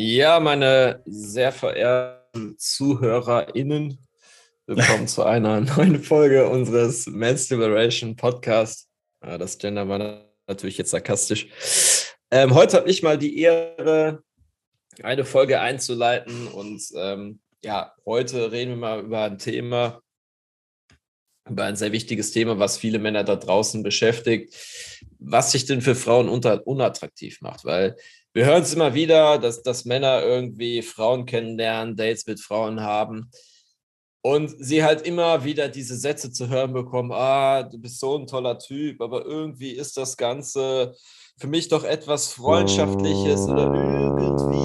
Ja, meine sehr verehrten ZuhörerInnen, willkommen zu einer neuen Folge unseres Men's Liberation Podcast. Das Gender war natürlich jetzt sarkastisch. Ähm, heute habe ich mal die Ehre, eine Folge einzuleiten und ähm, ja, heute reden wir mal über ein Thema, über ein sehr wichtiges Thema, was viele Männer da draußen beschäftigt, was sich denn für Frauen unter, unattraktiv macht, weil wir hören es immer wieder, dass, dass Männer irgendwie Frauen kennenlernen, Dates mit Frauen haben und sie halt immer wieder diese Sätze zu hören bekommen, ah, du bist so ein toller Typ, aber irgendwie ist das Ganze für mich doch etwas Freundschaftliches oder irgendwie der Funke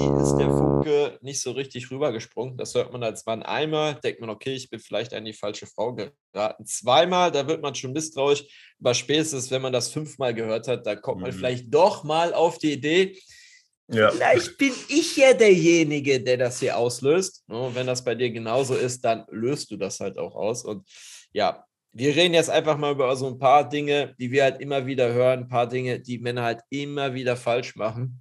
nicht so richtig rübergesprungen. Das hört man als Mann einmal, denkt man, okay, ich bin vielleicht an die falsche Frau geraten. Zweimal, da wird man schon misstrauisch, aber spätestens, wenn man das fünfmal gehört hat, da kommt man mhm. vielleicht doch mal auf die Idee, ja. Vielleicht bin ich ja derjenige, der das hier auslöst. Und wenn das bei dir genauso ist, dann löst du das halt auch aus. Und ja, wir reden jetzt einfach mal über so ein paar Dinge, die wir halt immer wieder hören, ein paar Dinge, die Männer halt immer wieder falsch machen,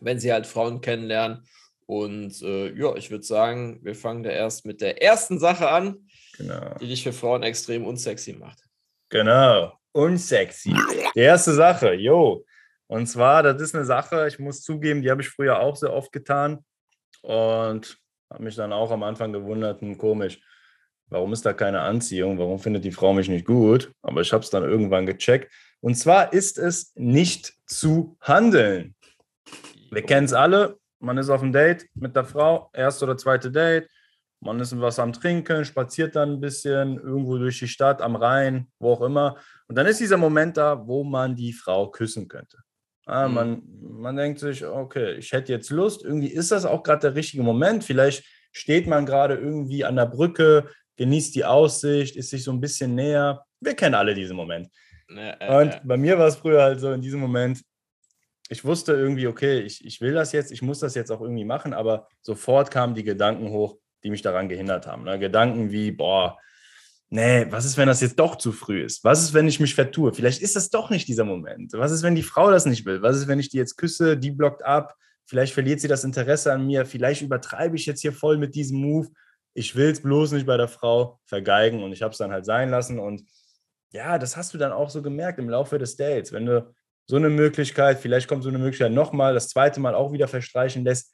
wenn sie halt Frauen kennenlernen. Und äh, ja, ich würde sagen, wir fangen da erst mit der ersten Sache an, genau. die dich für Frauen extrem unsexy macht. Genau, unsexy. Die erste Sache, jo, und zwar, das ist eine Sache, ich muss zugeben, die habe ich früher auch sehr oft getan und habe mich dann auch am Anfang gewundert, hm, komisch, warum ist da keine Anziehung, warum findet die Frau mich nicht gut? Aber ich habe es dann irgendwann gecheckt. Und zwar ist es nicht zu handeln. Wir kennen es alle, man ist auf einem Date mit der Frau, erste oder zweite Date, man ist was am Trinken, spaziert dann ein bisschen irgendwo durch die Stadt, am Rhein, wo auch immer. Und dann ist dieser Moment da, wo man die Frau küssen könnte. Ah, mhm. man, man denkt sich, okay, ich hätte jetzt Lust. Irgendwie ist das auch gerade der richtige Moment. Vielleicht steht man gerade irgendwie an der Brücke, genießt die Aussicht, ist sich so ein bisschen näher. Wir kennen alle diesen Moment. Ja, äh, und bei mir war es früher halt so in diesem Moment, ich wusste irgendwie, okay, ich, ich will das jetzt, ich muss das jetzt auch irgendwie machen, aber sofort kamen die Gedanken hoch, die mich daran gehindert haben. Ne? Gedanken wie, boah, nee, was ist, wenn das jetzt doch zu früh ist? Was ist, wenn ich mich vertue? Vielleicht ist das doch nicht dieser Moment. Was ist, wenn die Frau das nicht will? Was ist, wenn ich die jetzt küsse, die blockt ab? Vielleicht verliert sie das Interesse an mir. Vielleicht übertreibe ich jetzt hier voll mit diesem Move. Ich will es bloß nicht bei der Frau vergeigen und ich habe es dann halt sein lassen. Und ja, das hast du dann auch so gemerkt im Laufe des Dates. Wenn du so eine Möglichkeit, vielleicht kommt so eine Möglichkeit nochmal, das zweite Mal auch wieder verstreichen lässt,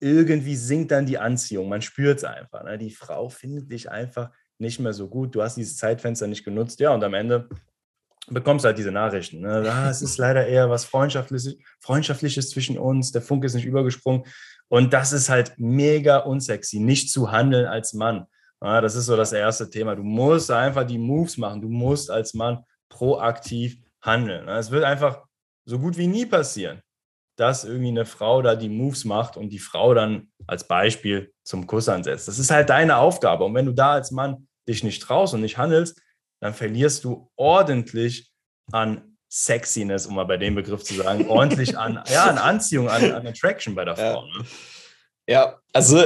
irgendwie sinkt dann die Anziehung. Man spürt es einfach. Ne? Die Frau findet dich einfach nicht mehr so gut, du hast dieses Zeitfenster nicht genutzt, ja, und am Ende bekommst du halt diese Nachrichten. Ne? Ah, es ist leider eher was Freundschaftliches, Freundschaftliches zwischen uns, der Funk ist nicht übergesprungen. Und das ist halt mega unsexy, nicht zu handeln als Mann. Ja, das ist so das erste Thema. Du musst einfach die Moves machen. Du musst als Mann proaktiv handeln. Es wird einfach so gut wie nie passieren, dass irgendwie eine Frau da die Moves macht und die Frau dann als Beispiel zum Kuss ansetzt. Das ist halt deine Aufgabe. Und wenn du da als Mann dich nicht traust und nicht handelst, dann verlierst du ordentlich an Sexiness, um mal bei dem Begriff zu sagen, ordentlich an, ja, an Anziehung, an, an Attraction bei der Frau. Ja, ne? ja also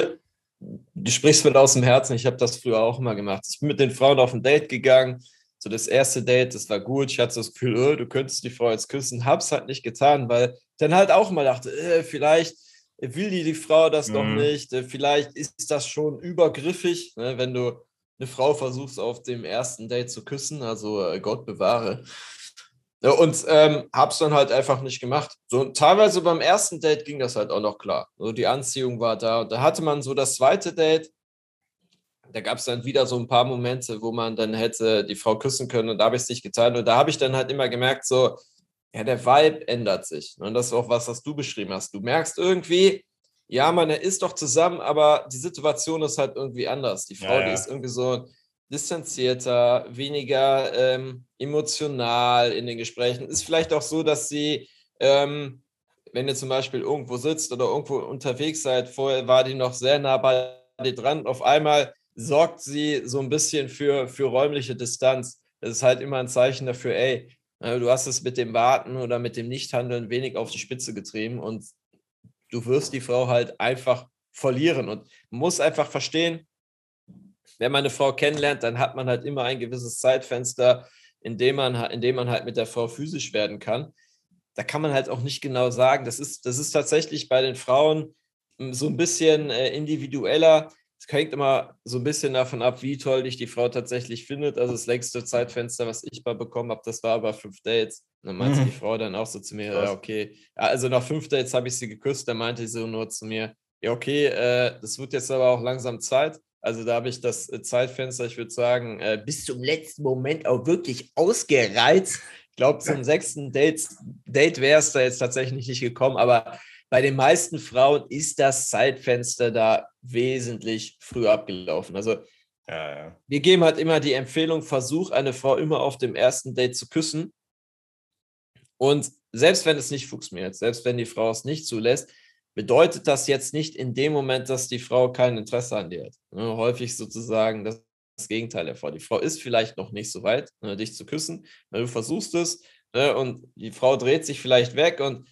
du sprichst mir aus dem Herzen. Ich habe das früher auch immer gemacht. Ich bin mit den Frauen auf ein Date gegangen. So das erste Date, das war gut. Ich hatte das Gefühl, oh, du könntest die Frau jetzt küssen. Hab's halt nicht getan, weil dann halt auch mal dachte, äh, vielleicht will die, die Frau das mhm. doch nicht. Äh, vielleicht ist das schon übergriffig, ne, wenn du eine Frau versuchst, auf dem ersten Date zu küssen. Also äh, Gott bewahre. Ja, und ähm, hab's dann halt einfach nicht gemacht. So teilweise beim ersten Date ging das halt auch noch klar. Also die Anziehung war da. Und da hatte man so das zweite Date. Da gab es dann wieder so ein paar Momente, wo man dann hätte die Frau küssen können und da habe ich es nicht getan. Und da habe ich dann halt immer gemerkt, so, ja, der Vibe ändert sich. Und das ist auch was, was du beschrieben hast. Du merkst irgendwie, ja, man ist doch zusammen, aber die Situation ist halt irgendwie anders. Die Frau, ja, ja. die ist irgendwie so distanzierter, weniger ähm, emotional in den Gesprächen. Ist vielleicht auch so, dass sie, ähm, wenn ihr zum Beispiel irgendwo sitzt oder irgendwo unterwegs seid, vorher war die noch sehr nah bei dir dran, auf einmal sorgt sie so ein bisschen für, für räumliche Distanz. Das ist halt immer ein Zeichen dafür, ey, du hast es mit dem Warten oder mit dem Nichthandeln wenig auf die Spitze getrieben und du wirst die Frau halt einfach verlieren. Und muss einfach verstehen, wenn man eine Frau kennenlernt, dann hat man halt immer ein gewisses Zeitfenster, in dem man, in dem man halt mit der Frau physisch werden kann. Da kann man halt auch nicht genau sagen. Das ist, das ist tatsächlich bei den Frauen so ein bisschen äh, individueller. Es hängt immer so ein bisschen davon ab, wie toll dich die Frau tatsächlich findet. Also das längste Zeitfenster, was ich mal bekommen habe, das war aber fünf Dates. Und dann meinte mhm. die Frau dann auch so zu mir, ja, okay. Also nach fünf Dates habe ich sie geküsst, dann meinte sie so nur zu mir, ja, okay, äh, das wird jetzt aber auch langsam Zeit. Also da habe ich das äh, Zeitfenster, ich würde sagen, äh, bis zum letzten Moment auch wirklich ausgereizt. Ich glaube, zum sechsten Date, Date wäre es da jetzt tatsächlich nicht gekommen, aber bei den meisten Frauen ist das Zeitfenster da wesentlich früher abgelaufen. Also ja, ja. wir geben halt immer die Empfehlung, versuch eine Frau immer auf dem ersten Date zu küssen. Und selbst wenn es nicht funktioniert, selbst wenn die Frau es nicht zulässt, bedeutet das jetzt nicht in dem Moment, dass die Frau kein Interesse an dir hat. Ne, häufig sozusagen das, das Gegenteil hervor. Die Frau ist vielleicht noch nicht so weit, ne, dich zu küssen. Ne, du versuchst es ne, und die Frau dreht sich vielleicht weg und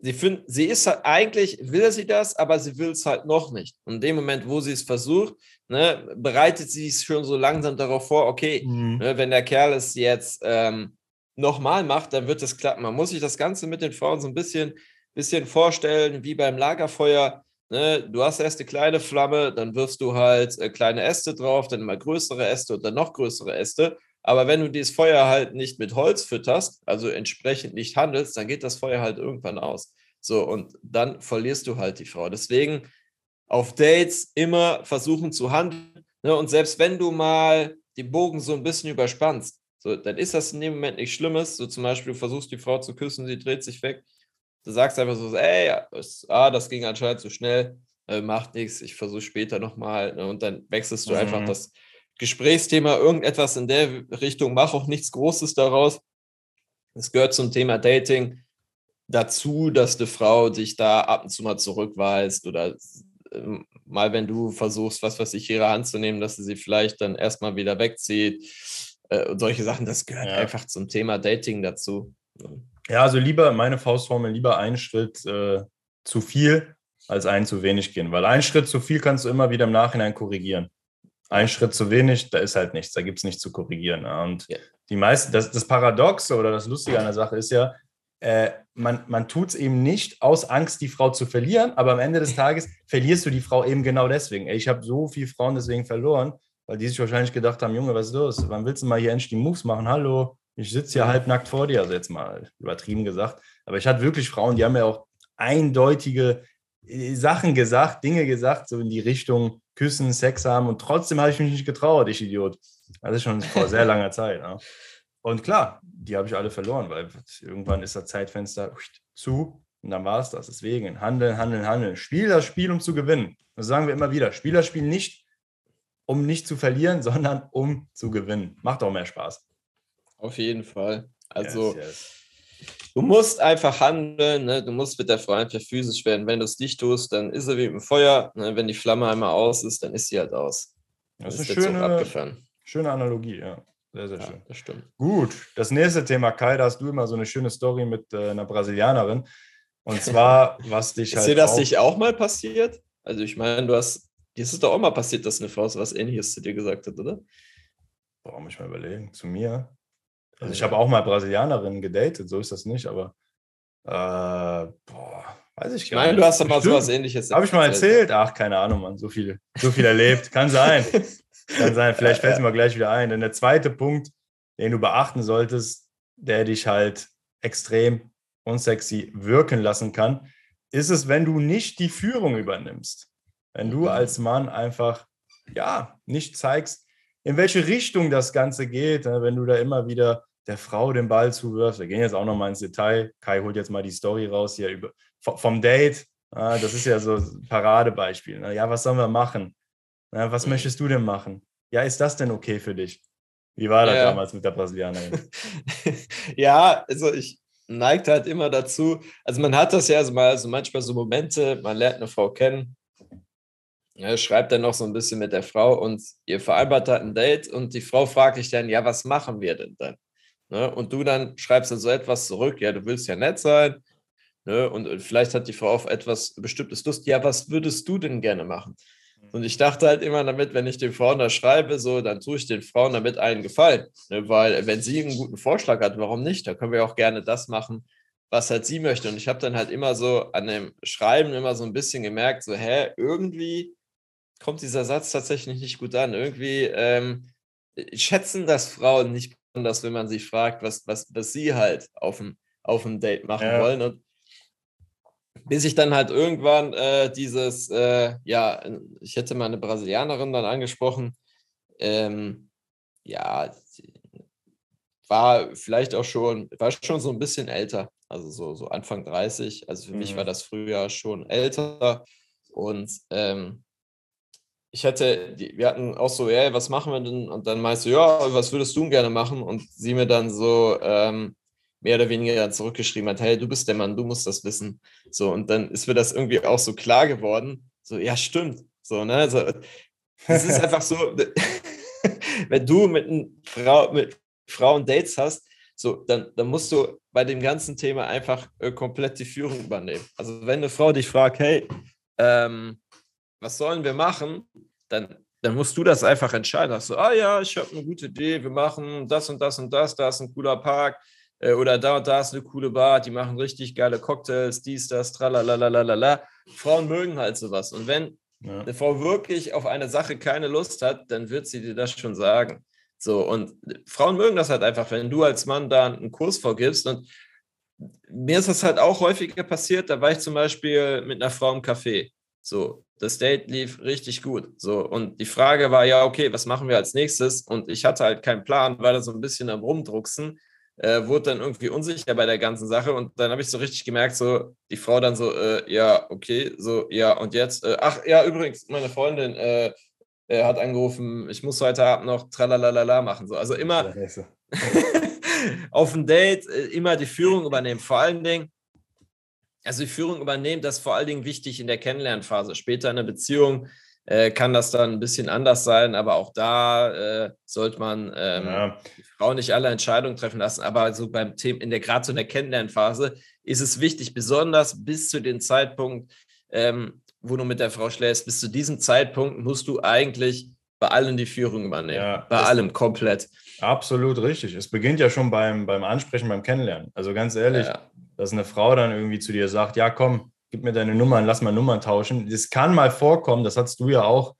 sie find, sie ist halt eigentlich, will sie das, aber sie will es halt noch nicht. Und in dem Moment, wo sie es versucht, ne, bereitet sie es schon so langsam darauf vor, okay, mhm. ne, wenn der Kerl es jetzt ähm, nochmal macht, dann wird es klappen. Man muss sich das Ganze mit den Frauen so ein bisschen bisschen vorstellen, wie beim Lagerfeuer. Ne? Du hast erst eine kleine Flamme, dann wirfst du halt äh, kleine Äste drauf, dann immer größere Äste und dann noch größere Äste. Aber wenn du dieses Feuer halt nicht mit Holz fütterst, also entsprechend nicht handelst, dann geht das Feuer halt irgendwann aus. So, und dann verlierst du halt die Frau. Deswegen auf Dates immer versuchen zu handeln. Ne? Und selbst wenn du mal die Bogen so ein bisschen überspannst, so, dann ist das in dem Moment nichts Schlimmes. So zum Beispiel, du versuchst die Frau zu küssen, sie dreht sich weg. Du sagst einfach so, ey, ah, das ging anscheinend zu schnell, äh, macht nichts, ich versuche später nochmal. Ne, und dann wechselst du mhm. einfach das Gesprächsthema, irgendetwas in der Richtung, mach auch nichts Großes daraus. Es gehört zum Thema Dating dazu, dass eine Frau dich da ab und zu mal zurückweist oder äh, mal, wenn du versuchst, was weiß ich, ihre Hand zu nehmen, dass sie sie vielleicht dann erstmal wieder wegzieht äh, und solche Sachen, das gehört ja. einfach zum Thema Dating dazu. Ja, also lieber meine Faustformel, lieber einen Schritt äh, zu viel als einen zu wenig gehen, weil einen Schritt zu viel kannst du immer wieder im Nachhinein korrigieren. Ein Schritt zu wenig, da ist halt nichts, da gibt es nichts zu korrigieren. Und ja. die meisten, das, das Paradoxe oder das Lustige an der Sache ist ja, äh, man, man tut es eben nicht aus Angst, die Frau zu verlieren, aber am Ende des Tages verlierst du die Frau eben genau deswegen. Ey, ich habe so viele Frauen deswegen verloren, weil die sich wahrscheinlich gedacht haben, Junge, was ist los? Wann willst du mal hier endlich die Moves machen? Hallo, ich sitze hier halbnackt vor dir, also jetzt mal übertrieben gesagt. Aber ich hatte wirklich Frauen, die haben ja auch eindeutige äh, Sachen gesagt, Dinge gesagt, so in die Richtung Küssen, Sex haben und trotzdem habe ich mich nicht getraut, ich Idiot. Das ist schon vor sehr langer Zeit. Ja. Und klar, die habe ich alle verloren, weil irgendwann ist das Zeitfenster zu und dann war es das. Deswegen handeln, handeln, handeln. Spiel das Spiel, um zu gewinnen. Das sagen wir immer wieder. Spieler spielen nicht, um nicht zu verlieren, sondern um zu gewinnen. Macht auch mehr Spaß. Auf jeden Fall. Also, yes, yes. Du musst einfach handeln, ne? du musst mit der Frau einfach physisch werden. Wenn du es nicht tust, dann ist sie wie im Feuer. Ne? Wenn die Flamme einmal aus ist, dann ist sie halt aus. Das, das ist eine schöne, schöne Analogie, ja. Sehr, sehr ja, schön. Das stimmt. Gut, das nächste Thema, Kai, da hast du immer so eine schöne Story mit äh, einer Brasilianerin. Und zwar, was dich halt. Ist dir das nicht auch mal passiert? Also, ich meine, du hast. Dir ist es doch auch mal passiert, dass eine Frau so was Ähnliches zu dir gesagt hat, oder? Muss ich mal überlegen. Zu mir? Also ich habe auch mal Brasilianerinnen gedatet, so ist das nicht, aber äh, boah, weiß ich gar nicht. Nein, du hast doch mal sowas ähnliches. Habe ich mal erzählt? Ach, keine Ahnung, man, so viel, so viel erlebt. Kann sein. Kann sein, vielleicht fällt es mir gleich wieder ein. Denn der zweite Punkt, den du beachten solltest, der dich halt extrem unsexy wirken lassen kann, ist es, wenn du nicht die Führung übernimmst. Wenn du mhm. als Mann einfach, ja, nicht zeigst, in welche Richtung das Ganze geht, ne, wenn du da immer wieder der Frau den Ball zuwirft. Wir gehen jetzt auch noch mal ins Detail. Kai holt jetzt mal die Story raus hier über, vom Date. das ist ja so ein Paradebeispiel. Ne? Ja, was sollen wir machen? was mhm. möchtest du denn machen? Ja, ist das denn okay für dich? Wie war das ja. damals mit der Brasilianerin? ja, also ich neige halt immer dazu. Also man hat das ja also mal so manchmal so Momente, man lernt eine Frau kennen, ja, schreibt dann noch so ein bisschen mit der Frau und ihr vereinbart hat ein Date und die Frau fragt dich dann, ja, was machen wir denn dann? Ne? Und du dann schreibst dann so etwas zurück, ja, du willst ja nett sein. Ne? Und vielleicht hat die Frau auf etwas Bestimmtes Lust. Ja, was würdest du denn gerne machen? Mhm. Und ich dachte halt immer damit, wenn ich den Frauen da schreibe, so, dann tue ich den Frauen damit einen Gefallen. Ne? Weil, wenn sie einen guten Vorschlag hat, warum nicht? Da können wir auch gerne das machen, was halt sie möchte. Und ich habe dann halt immer so an dem Schreiben immer so ein bisschen gemerkt, so, hä, irgendwie kommt dieser Satz tatsächlich nicht gut an. Irgendwie ähm, schätzen das Frauen nicht besonders, wenn man sie fragt, was, was, was sie halt auf dem, auf dem Date machen ja. wollen. Und bis ich dann halt irgendwann äh, dieses, äh, ja, ich hätte mal eine Brasilianerin dann angesprochen, ähm, ja, war vielleicht auch schon, war schon so ein bisschen älter, also so, so Anfang 30. Also für mhm. mich war das früher schon älter. Und ähm, ich hätte, wir hatten auch so, ja, was machen wir denn? Und dann meinst du, ja, was würdest du gerne machen? Und sie mir dann so ähm, mehr oder weniger zurückgeschrieben hat, hey, du bist der Mann, du musst das wissen. So, und dann ist mir das irgendwie auch so klar geworden. So, ja, stimmt. So, ne? Also, es ist einfach so, wenn du mit, Frau, mit Frauen Dates hast, so, dann, dann musst du bei dem ganzen Thema einfach äh, komplett die Führung übernehmen. Also wenn eine Frau dich fragt, hey, ähm, was sollen wir machen, dann, dann musst du das einfach entscheiden. Hast du, ah ja, ich habe eine gute Idee, wir machen das und das und das, da ist ein cooler Park äh, oder da und da ist eine coole Bar, die machen richtig geile Cocktails, dies, das, tralalalala. Frauen mögen halt sowas. Und wenn ja. eine Frau wirklich auf eine Sache keine Lust hat, dann wird sie dir das schon sagen. So, und Frauen mögen das halt einfach, wenn du als Mann da einen Kurs vorgibst. Und mir ist das halt auch häufiger passiert. Da war ich zum Beispiel mit einer Frau im Café. So, das Date lief richtig gut. So, und die Frage war ja, okay, was machen wir als nächstes? Und ich hatte halt keinen Plan, war da so ein bisschen am Rumdrucksen, äh, wurde dann irgendwie unsicher bei der ganzen Sache. Und dann habe ich so richtig gemerkt, so, die Frau dann so, äh, ja, okay, so, ja, und jetzt, äh, ach ja, übrigens, meine Freundin, äh, er hat angerufen, ich muss heute Abend noch tralalala machen. So. Also immer auf ein Date, äh, immer die Führung übernehmen. Vor allen Dingen, also die Führung übernehmen, das ist vor allen Dingen wichtig in der Kennenlernphase. Später in der Beziehung äh, kann das dann ein bisschen anders sein, aber auch da äh, sollte man ähm, ja. die Frau nicht alle Entscheidungen treffen lassen. Aber so beim Thema, in der gerade so in der Kennenlernphase ist es wichtig, besonders bis zu dem Zeitpunkt, ähm, wo du mit der Frau schläfst, bis zu diesem Zeitpunkt musst du eigentlich bei allen die Führung übernehmen. Ja, bei allem komplett. Absolut richtig. Es beginnt ja schon beim, beim Ansprechen, beim Kennenlernen. Also ganz ehrlich, ja. Dass eine Frau dann irgendwie zu dir sagt, ja komm, gib mir deine Nummern, lass mal Nummern tauschen. Das kann mal vorkommen, das hattest du ja auch,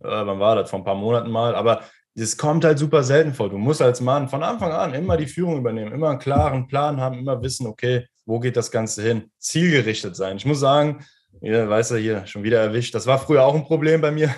äh, wann war das, vor ein paar Monaten mal, aber das kommt halt super selten vor. Du musst als Mann von Anfang an immer die Führung übernehmen, immer einen klaren Plan haben, immer wissen, okay, wo geht das Ganze hin? Zielgerichtet sein. Ich muss sagen, ja, weißt du, hier schon wieder erwischt. Das war früher auch ein Problem bei mir.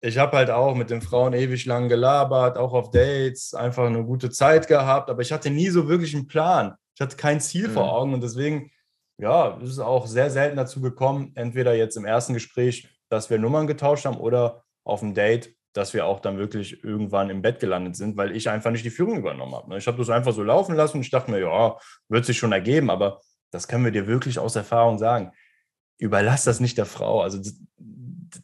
Ich habe halt auch mit den Frauen ewig lang gelabert, auch auf Dates, einfach eine gute Zeit gehabt, aber ich hatte nie so wirklich einen Plan. Ich hatte kein Ziel mhm. vor Augen und deswegen, ja, ist es auch sehr selten dazu gekommen, entweder jetzt im ersten Gespräch, dass wir Nummern getauscht haben oder auf dem Date, dass wir auch dann wirklich irgendwann im Bett gelandet sind, weil ich einfach nicht die Führung übernommen habe. Ich habe das einfach so laufen lassen und ich dachte mir, ja, wird sich schon ergeben, aber das können wir dir wirklich aus Erfahrung sagen überlass das nicht der Frau. Also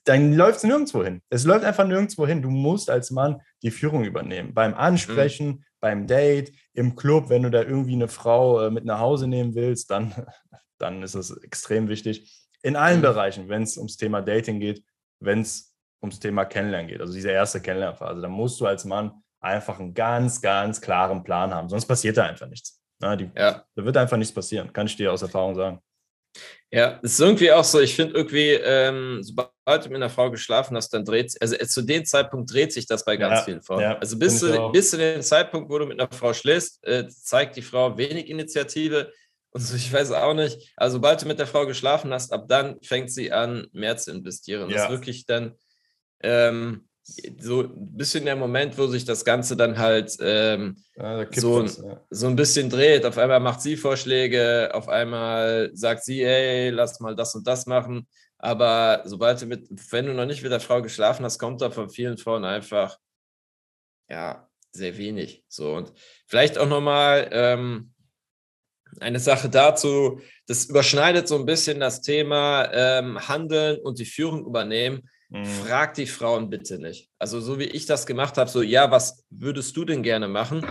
dann läuft es nirgendwo hin. Es läuft einfach nirgendwo hin. Du musst als Mann die Führung übernehmen. Beim Ansprechen, mhm. beim Date, im Club, wenn du da irgendwie eine Frau äh, mit nach Hause nehmen willst, dann, dann ist es extrem wichtig. In allen mhm. Bereichen, wenn es ums Thema Dating geht, wenn es ums Thema Kennenlernen geht, also diese erste Kennenlernphase, da musst du als Mann einfach einen ganz, ganz klaren Plan haben. Sonst passiert da einfach nichts. Na, die, ja. Da wird einfach nichts passieren, kann ich dir aus Erfahrung sagen. Ja, es ist irgendwie auch so, ich finde irgendwie, ähm, sobald du mit einer Frau geschlafen hast, dann dreht sich, also äh, zu dem Zeitpunkt dreht sich das bei ganz ja, vielen Frauen. Ja, also bis zu, bis zu dem Zeitpunkt, wo du mit einer Frau schläfst, äh, zeigt die Frau wenig Initiative. Und so, ich weiß auch nicht, also sobald du mit der Frau geschlafen hast, ab dann fängt sie an, mehr zu investieren. Ja. Das ist wirklich dann, ähm, so ein bisschen der Moment, wo sich das Ganze dann halt ähm, ja, so, was, ja. so ein bisschen dreht. Auf einmal macht sie Vorschläge, auf einmal sagt sie, hey, lass mal das und das machen. Aber sobald du mit, wenn du noch nicht mit der Frau geschlafen hast, kommt da von vielen Frauen einfach, ja, sehr wenig. So und vielleicht auch nochmal ähm, eine Sache dazu, das überschneidet so ein bisschen das Thema ähm, Handeln und die Führung übernehmen Mhm. Frag die Frauen bitte nicht. Also so wie ich das gemacht habe, so ja, was würdest du denn gerne machen?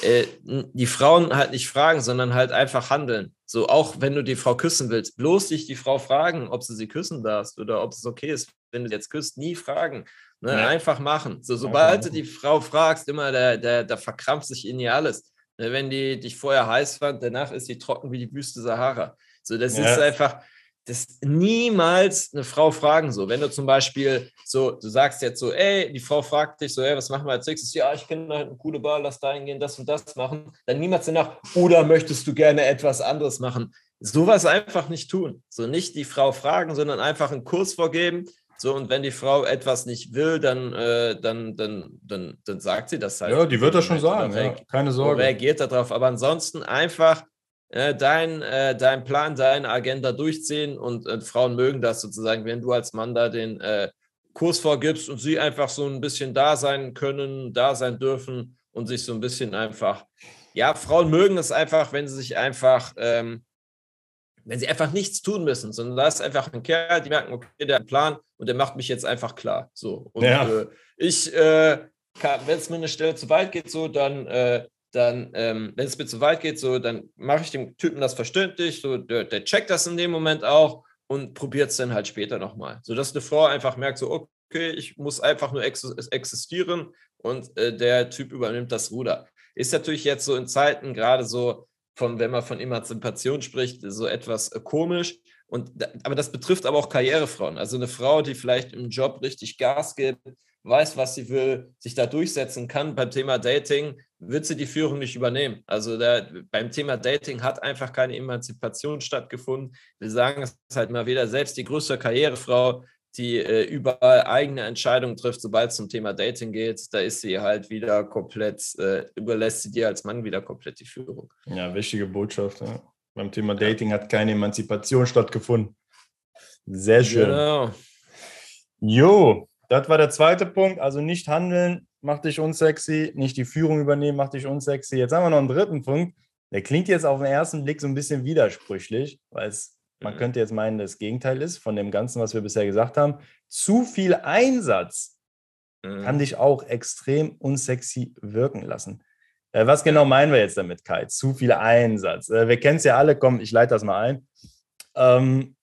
Äh, die Frauen halt nicht fragen, sondern halt einfach handeln. So auch wenn du die Frau küssen willst, bloß dich die Frau fragen, ob sie sie küssen darfst oder ob es okay ist, wenn du jetzt küsst, nie fragen. Ne? Ja. Einfach machen. So sobald du die Frau fragst, immer der, der, da verkrampft sich in ihr alles. Wenn die dich vorher heiß fand, danach ist sie trocken wie die Wüste Sahara. So, das Ja. ist einfach, das niemals eine Frau fragen so. Wenn du zum Beispiel so, du sagst jetzt so, ey, die Frau fragt dich so, ey, was machen wir als nächstes? Ja, ich kenne halt eine coole Bar, lass da hingehen, das und das machen. Dann niemals danach, oder möchtest du gerne etwas anderes machen? Sowas einfach nicht tun. So nicht die Frau fragen, sondern einfach einen Kurs vorgeben. So, und wenn die Frau etwas nicht will, dann, äh, dann, dann, dann, dann sagt sie das halt. Ja, die wird das schon sagen. Ja. Keine so Sorge. reagiert darauf. Aber ansonsten einfach äh, dein, äh, dein Plan, deine Agenda durchziehen und äh, Frauen mögen das sozusagen, wenn du als Mann da den äh, Kurs vorgibst und sie einfach so ein bisschen da sein können, da sein dürfen und sich so ein bisschen einfach, ja, Frauen mögen es einfach, wenn sie sich einfach, ähm, wenn sie einfach nichts tun müssen, sondern da ist einfach ein Kerl, die merken, okay, der hat einen Plan und der macht mich jetzt einfach klar. So. Und Ja. äh, ich, äh, wenn es mir eine Stelle zu weit geht, so, dann, äh, dann ähm, wenn es mir zu weit geht, so, dann mache ich dem Typen das verständlich, so, der, der checkt das in dem Moment auch und probiert es dann halt später nochmal. Sodass eine Frau einfach merkt, so, okay, ich muss einfach nur ex existieren und äh, der Typ übernimmt das Ruder. Ist natürlich jetzt so in Zeiten, gerade so von, wenn man von Emanzipation spricht, so etwas äh, komisch. Und, aber das betrifft aber auch Karrierefrauen. Also eine Frau, die vielleicht im Job richtig Gas gibt, weiß, was sie will, sich da durchsetzen kann beim Thema Dating, wird sie die Führung nicht übernehmen. Also da, beim Thema Dating hat einfach keine Emanzipation stattgefunden. Wir sagen es halt mal wieder, selbst die größte Karrierefrau, die äh, überall eigene Entscheidungen trifft, sobald es zum Thema Dating geht, da ist sie halt wieder komplett, äh, überlässt sie dir als Mann wieder komplett die Führung. Ja, wichtige Botschaft. Ja. Beim Thema Dating hat keine Emanzipation stattgefunden. Sehr schön. Genau. Jo, das war der zweite Punkt. Also nicht handeln macht dich unsexy, nicht die Führung übernehmen macht dich unsexy. Jetzt haben wir noch einen dritten Punkt. Der klingt jetzt auf den ersten Blick so ein bisschen widersprüchlich, weil es, man Mhm. könnte jetzt meinen, das Gegenteil ist von dem Ganzen, was wir bisher gesagt haben. Zu viel Einsatz kann Mhm. dich auch extrem unsexy wirken lassen. Äh, was genau meinen wir jetzt damit, Kai? Zu viel Einsatz. Äh, wir kennen es ja alle, komm, ich leite das mal ein. Ähm,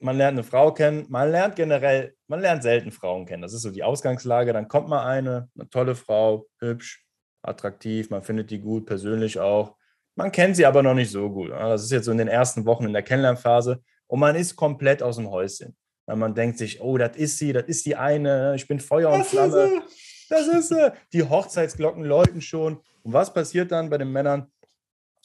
man lernt eine Frau kennen, man lernt generell, man lernt selten Frauen kennen. Das ist so die Ausgangslage. Dann kommt mal eine, eine tolle Frau, hübsch, attraktiv, man findet die gut, persönlich auch. Man kennt sie aber noch nicht so gut. Ja, Das ist jetzt so in den ersten Wochen in der Kennenlernphase und man ist komplett aus dem Häuschen. Weil man denkt sich, oh, das ist sie, das ist die eine, ich bin Feuer und Flamme. Das ist sie. Die Hochzeitsglocken läuten schon. Und was passiert dann bei den Männern?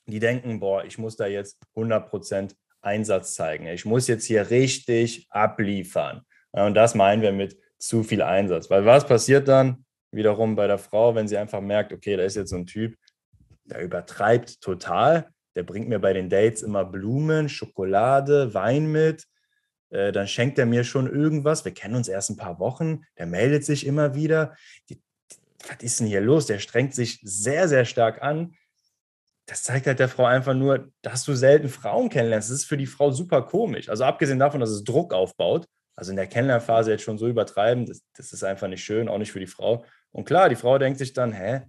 Die denken, boah, ich muss da jetzt 100% Einsatz zeigen. Ich muss jetzt hier richtig abliefern. Und das meinen wir mit zu viel Einsatz. Weil was passiert dann wiederum bei der Frau, wenn sie einfach merkt, okay, da ist jetzt so ein Typ, der übertreibt total. Der bringt mir bei den Dates immer Blumen, Schokolade, Wein mit. Äh, Dann schenkt er mir schon irgendwas. Wir kennen uns erst ein paar Wochen. Der meldet sich immer wieder. Was ist denn hier los? Der strengt sich sehr, sehr stark an. Das zeigt halt der Frau einfach nur, dass du selten Frauen kennenlernst. Das ist für die Frau super komisch. Also abgesehen davon, dass es Druck aufbaut, also in der Kennenlernphase jetzt schon so übertreiben, das, das ist einfach nicht schön, auch nicht für die Frau. Und klar, die Frau denkt sich dann, hä,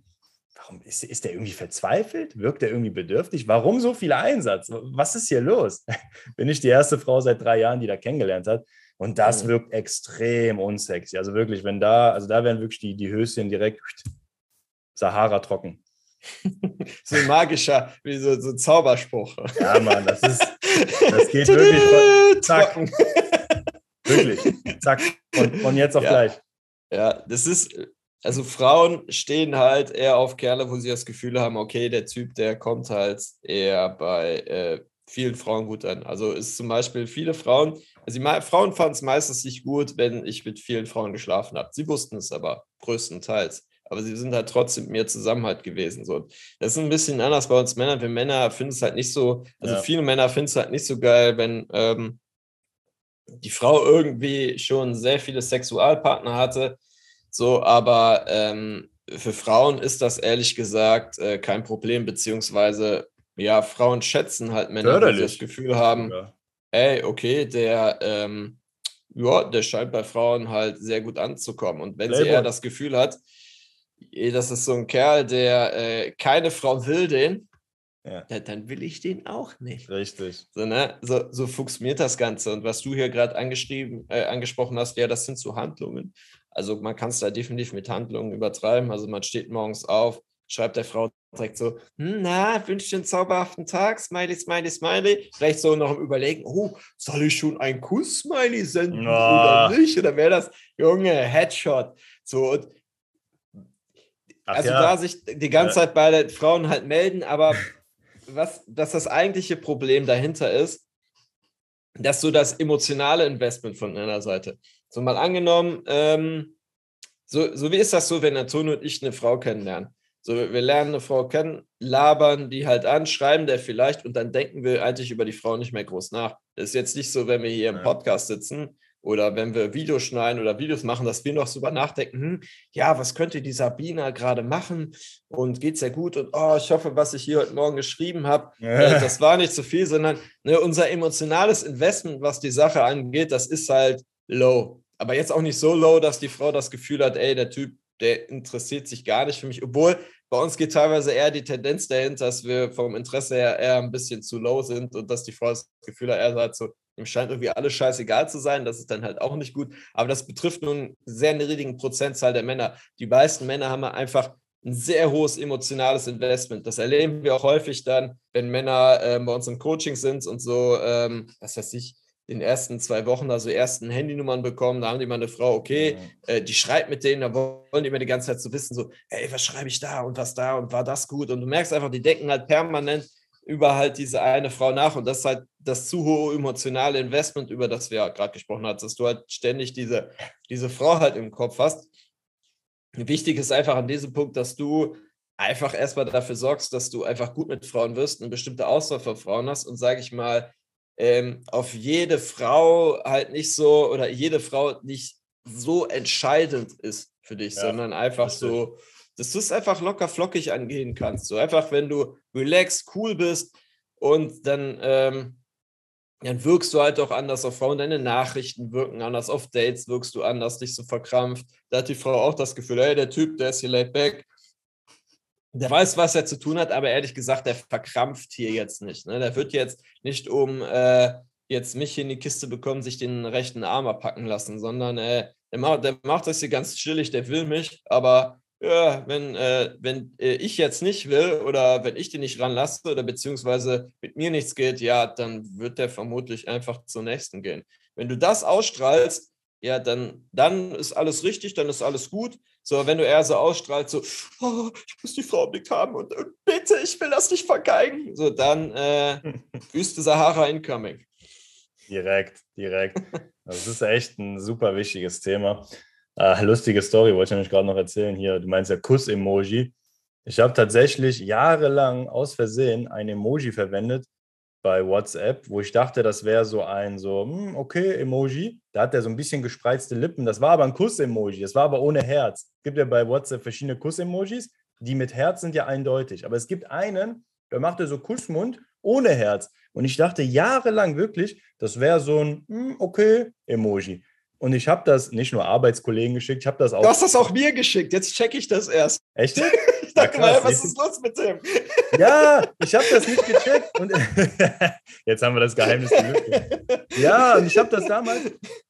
warum ist, ist der irgendwie verzweifelt? Wirkt der irgendwie bedürftig? Warum so viel Einsatz? Was ist hier los? Bin ich die erste Frau seit drei Jahren, die da kennengelernt hat. Und das Mhm. wirkt extrem unsexy. Also wirklich, wenn da, also da werden wirklich die, die Höschen direkt Sahara trocken. So ein magischer, wie so, so ein Zauberspruch. Ja, Mann, das ist, das geht wirklich von, zack. Wirklich, zack, von, von jetzt auf Ja. gleich. Ja, das ist, also Frauen stehen halt eher auf Kerle, wo sie das Gefühl haben, okay, der Typ, der kommt halt eher bei äh, vielen Frauen gut an. Also ist zum Beispiel viele Frauen, also die Frauen fanden es meistens nicht gut, wenn ich mit vielen Frauen geschlafen habe. Sie wussten es aber größtenteils. Aber sie sind halt trotzdem mit mir zusammen halt gewesen. So. Das ist ein bisschen anders bei uns Männern. Wir Männer finden es halt nicht so, also Ja. viele Männer finden es halt nicht so geil, wenn ähm, die Frau irgendwie schon sehr viele Sexualpartner hatte. So, aber ähm, für Frauen ist das ehrlich gesagt äh, kein Problem, beziehungsweise ja, Frauen schätzen halt Männer, die das Gefühl haben, Ja. ey, okay, der, ähm, ja, der scheint bei Frauen halt sehr gut anzukommen. Und wenn sie Playboy. eher das Gefühl hat, das ist so ein Kerl, der äh, keine Frau will den, Ja. ja, dann will ich den auch nicht. Richtig. So, ne? so, so funktioniert das Ganze. Und was du hier gerade angeschrieben, äh, angesprochen hast, ja, das sind so Handlungen. Also man kann es da definitiv mit Handlungen übertreiben. Also man steht morgens auf, schreibt der Frau direkt so, hm, na, wünsche dir einen zauberhaften Tag, Smiley, Smiley, Smiley. Vielleicht so noch im Überlegen, oh, soll ich schon einen Kuss-Smiley senden oh. oder nicht? Oder wäre das, Junge, Headshot. So, und Ach also ja. da sich die ganze Zeit beide Frauen halt melden, aber was, dass das eigentliche Problem dahinter ist, dass so das emotionale Investment von einer Seite. So mal angenommen, ähm, so, so wie ist das so, wenn Antonio und ich eine Frau kennenlernen? So, wir lernen eine Frau kennen, labern die halt an, schreiben der vielleicht und dann denken wir eigentlich über die Frau nicht mehr groß nach. Das ist jetzt nicht so, wenn wir hier im Podcast sitzen oder wenn wir Videos schneiden oder Videos machen, dass wir noch so über nachdenken, hm, ja, was könnte die Sabina gerade machen? Und geht es ja gut? Und oh, ich hoffe, was ich hier heute Morgen geschrieben habe, äh, das war nicht zu so viel, sondern ne, unser emotionales Investment, was die Sache angeht, das ist halt low. Aber jetzt auch nicht so low, dass die Frau das Gefühl hat, ey, der Typ, der interessiert sich gar nicht für mich, obwohl bei uns geht teilweise eher die Tendenz dahinter, dass wir vom Interesse her eher ein bisschen zu low sind und dass die Frau das Gefühl hat, er sagt so, ihm scheint irgendwie alles scheißegal zu sein. Das ist dann halt auch nicht gut. Aber das betrifft nun einen sehr niedrigen Prozentzahl der Männer. Die meisten Männer haben einfach ein sehr hohes emotionales Investment. Das erleben wir auch häufig dann, wenn Männer äh, bei uns im Coaching sind und so, ähm, was weiß ich, den ersten zwei Wochen also ersten Handynummern bekommen, da haben die mal eine Frau, okay, äh, die schreibt mit denen, da wollen die immer die ganze Zeit so wissen, so, ey, was schreibe ich da und was da und war das gut? Und du merkst einfach, die denken halt permanent über halt diese eine Frau nach und das ist halt das zu hohe emotionale Investment, über das wir ja gerade gesprochen haben, dass du halt ständig diese, diese Frau halt im Kopf hast. Wichtig ist einfach an diesem Punkt, dass du einfach erstmal dafür sorgst, dass du einfach gut mit Frauen wirst, eine bestimmte Auswahl von Frauen hast und sage ich mal, ähm, auf jede Frau halt nicht so oder jede Frau nicht so entscheidend ist für dich, ja, sondern einfach so, dass du es einfach locker flockig angehen kannst. So einfach, wenn du relaxed, cool bist und dann, ähm, dann wirkst du halt auch anders auf Frauen. Deine Nachrichten wirken anders, auf Dates wirkst du anders, dich so verkrampft. Da hat die Frau auch das Gefühl, hey, der Typ, der ist hier laid back. Der weiß, was er zu tun hat, aber ehrlich gesagt, der verkrampft hier jetzt nicht. Ne? Der wird jetzt nicht um äh, jetzt mich in die Kiste bekommen, sich den rechten Arm abpacken lassen, sondern äh, der, macht, der macht das hier ganz chillig, der will mich, aber ja, wenn, äh, wenn äh, ich jetzt nicht will oder wenn ich den nicht ranlasse oder beziehungsweise mit mir nichts geht, ja, dann wird der vermutlich einfach zur nächsten gehen. Wenn du das ausstrahlst, ja, dann, dann ist alles richtig, dann ist alles gut. So, wenn du eher so ausstrahlst, so, oh, ich muss die Frau im Blick haben und, und, bitte, ich will das nicht vergeigen, so, dann äh, Wüste Sahara incoming. Direkt, direkt. Das ist echt ein super wichtiges Thema. Äh, lustige Story, wollte ich nämlich gerade noch erzählen hier. Du meinst ja Kuss-Emoji. Ich habe tatsächlich jahrelang aus Versehen ein Emoji verwendet bei WhatsApp, wo ich dachte, das wäre so ein so, hm, okay, Emoji. Da hat er so ein bisschen gespreizte Lippen. Das war aber ein Kuss-Emoji. Das war aber ohne Herz. Es gibt ja bei WhatsApp verschiedene Kuss-Emojis. Die mit Herz sind ja eindeutig. Aber es gibt einen, der macht er so Kussmund ohne Herz. Und ich dachte jahrelang wirklich, das wäre so ein, hm, okay, Emoji. Und ich habe das nicht nur Arbeitskollegen geschickt, ich habe das auch. Du hast das auch mir geschickt, jetzt checke ich das erst. Echt? ich dachte mal, was ist los mit dem? Ja, ich habe das nicht gecheckt. Und jetzt haben wir das Geheimnis gelüftet. Ja, und ich habe das damals,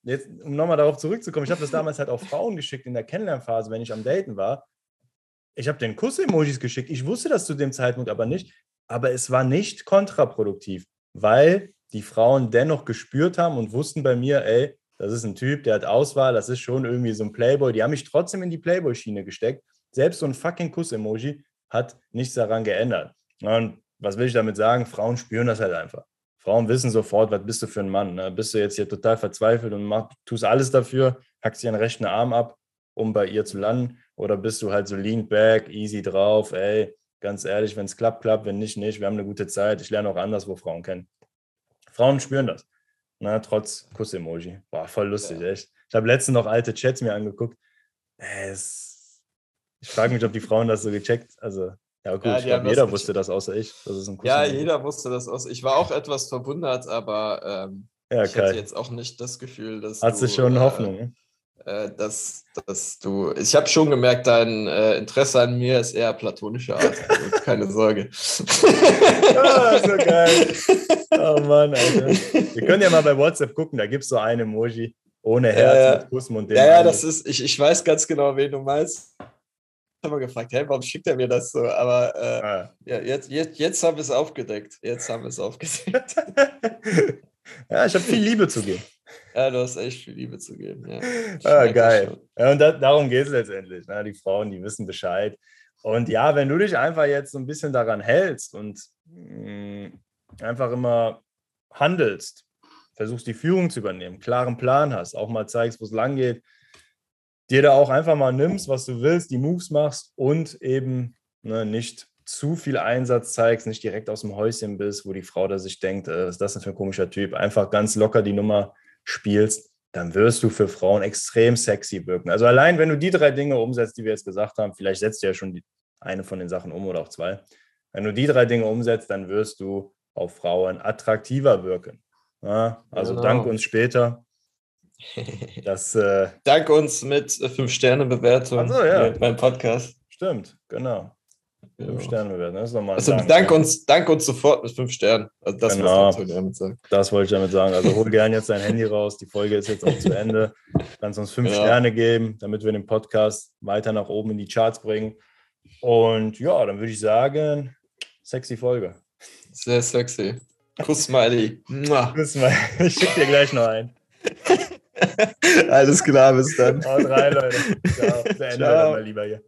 jetzt, um nochmal darauf zurückzukommen, ich habe das damals halt auch Frauen geschickt in der Kennenlernphase, wenn ich am Daten war. Ich habe den Kuss-Emojis geschickt. Ich wusste das zu dem Zeitpunkt aber nicht. Aber es war nicht kontraproduktiv, weil die Frauen dennoch gespürt haben und wussten bei mir, ey, das ist ein Typ, der hat Auswahl, das ist schon irgendwie so ein Playboy. Die haben mich trotzdem in die Playboy-Schiene gesteckt. Selbst so ein fucking Kuss-Emoji hat nichts daran geändert. Und was will ich damit sagen? Frauen spüren das halt einfach. Frauen wissen sofort, was bist du für ein Mann. Ne? Bist du jetzt hier total verzweifelt und mach, tust alles dafür, hackst dir einen rechten Arm ab, um bei ihr zu landen? Oder bist du halt so lean back, easy drauf, ey, ganz ehrlich, wenn es klappt, klappt, wenn nicht, nicht. Wir haben eine gute Zeit. Ich lerne auch anders, wo Frauen kennen. Frauen spüren das. Na, trotz Kuss-Emoji. War voll lustig, ja. echt. Ich habe letztens noch alte Chats mir angeguckt. Es, ich frage mich, ob die Frauen das so gecheckt. Also, ja, gut, ja, ich glaube, jeder wusste das außer ich. Das ja, jeder wusste das außer ich. war auch etwas verwundert, aber ähm, ja, ich hatte jetzt auch nicht das Gefühl, dass. Hat sich schon äh, Hoffnung. Äh, dass, dass du. Ich habe schon gemerkt, dein äh, Interesse an mir ist eher platonischer Art. Also keine Sorge. ah, so geil. Oh Mann, Alter. Wir können ja mal bei WhatsApp gucken, da gibt es so ein Emoji ohne Herz äh, mit Kussmund. Ja, ja, das ist, ich, ich weiß ganz genau, wen du meinst. immer gefragt, hey, warum schickt er mir das so? Aber äh, ah. ja, jetzt, jetzt, jetzt haben wir es aufgedeckt. Jetzt haben wir es aufgedeckt. ja, ich habe viel Liebe zu geben. Ja, du hast echt viel Liebe zu geben. Ja, ah, geil. Ja, und da, darum geht es letztendlich. Ne? Die Frauen, die wissen Bescheid. Und ja, wenn du dich einfach jetzt so ein bisschen daran hältst und mh, mm, einfach immer handelst, versuchst die Führung zu übernehmen, klaren Plan hast, auch mal zeigst, wo es lang geht, dir da auch einfach mal nimmst, was du willst, die Moves machst und eben ne, nicht zu viel Einsatz zeigst, nicht direkt aus dem Häuschen bist, wo die Frau da sich denkt, äh, was ist das denn für ein komischer Typ, einfach ganz locker die Nummer spielst, dann wirst du für Frauen extrem sexy wirken. Also allein, wenn du die drei Dinge umsetzt, die wir jetzt gesagt haben, vielleicht setzt du ja schon die, eine von den Sachen um oder auch zwei. Wenn du die drei Dinge umsetzt, dann wirst du auf Frauen attraktiver wirken. Ja, also genau. dank uns später. Das, äh, dank uns mit 5-Sterne-Bewertung so, ja. beim Podcast. Stimmt, genau. Fünf. Sterne bewerten, das ist nochmal. Also Dank, dank uns, dank uns sofort mit fünf Sternen. Also das, genau. damit sagen. das wollte ich damit sagen. Also hol gerne jetzt dein Handy raus. Die Folge ist jetzt auch zu Ende. Kannst uns fünf ja. Sterne geben, damit wir den Podcast weiter nach oben in die Charts bringen. Und ja, dann würde ich sagen, sexy Folge. Sehr sexy. Kuss Smiley. Kuss Smiley. Ich schicke dir gleich noch ein. Alles klar, bis dann. Haut rein, Leute. Ciao. Beende Ciao. mal lieber hier.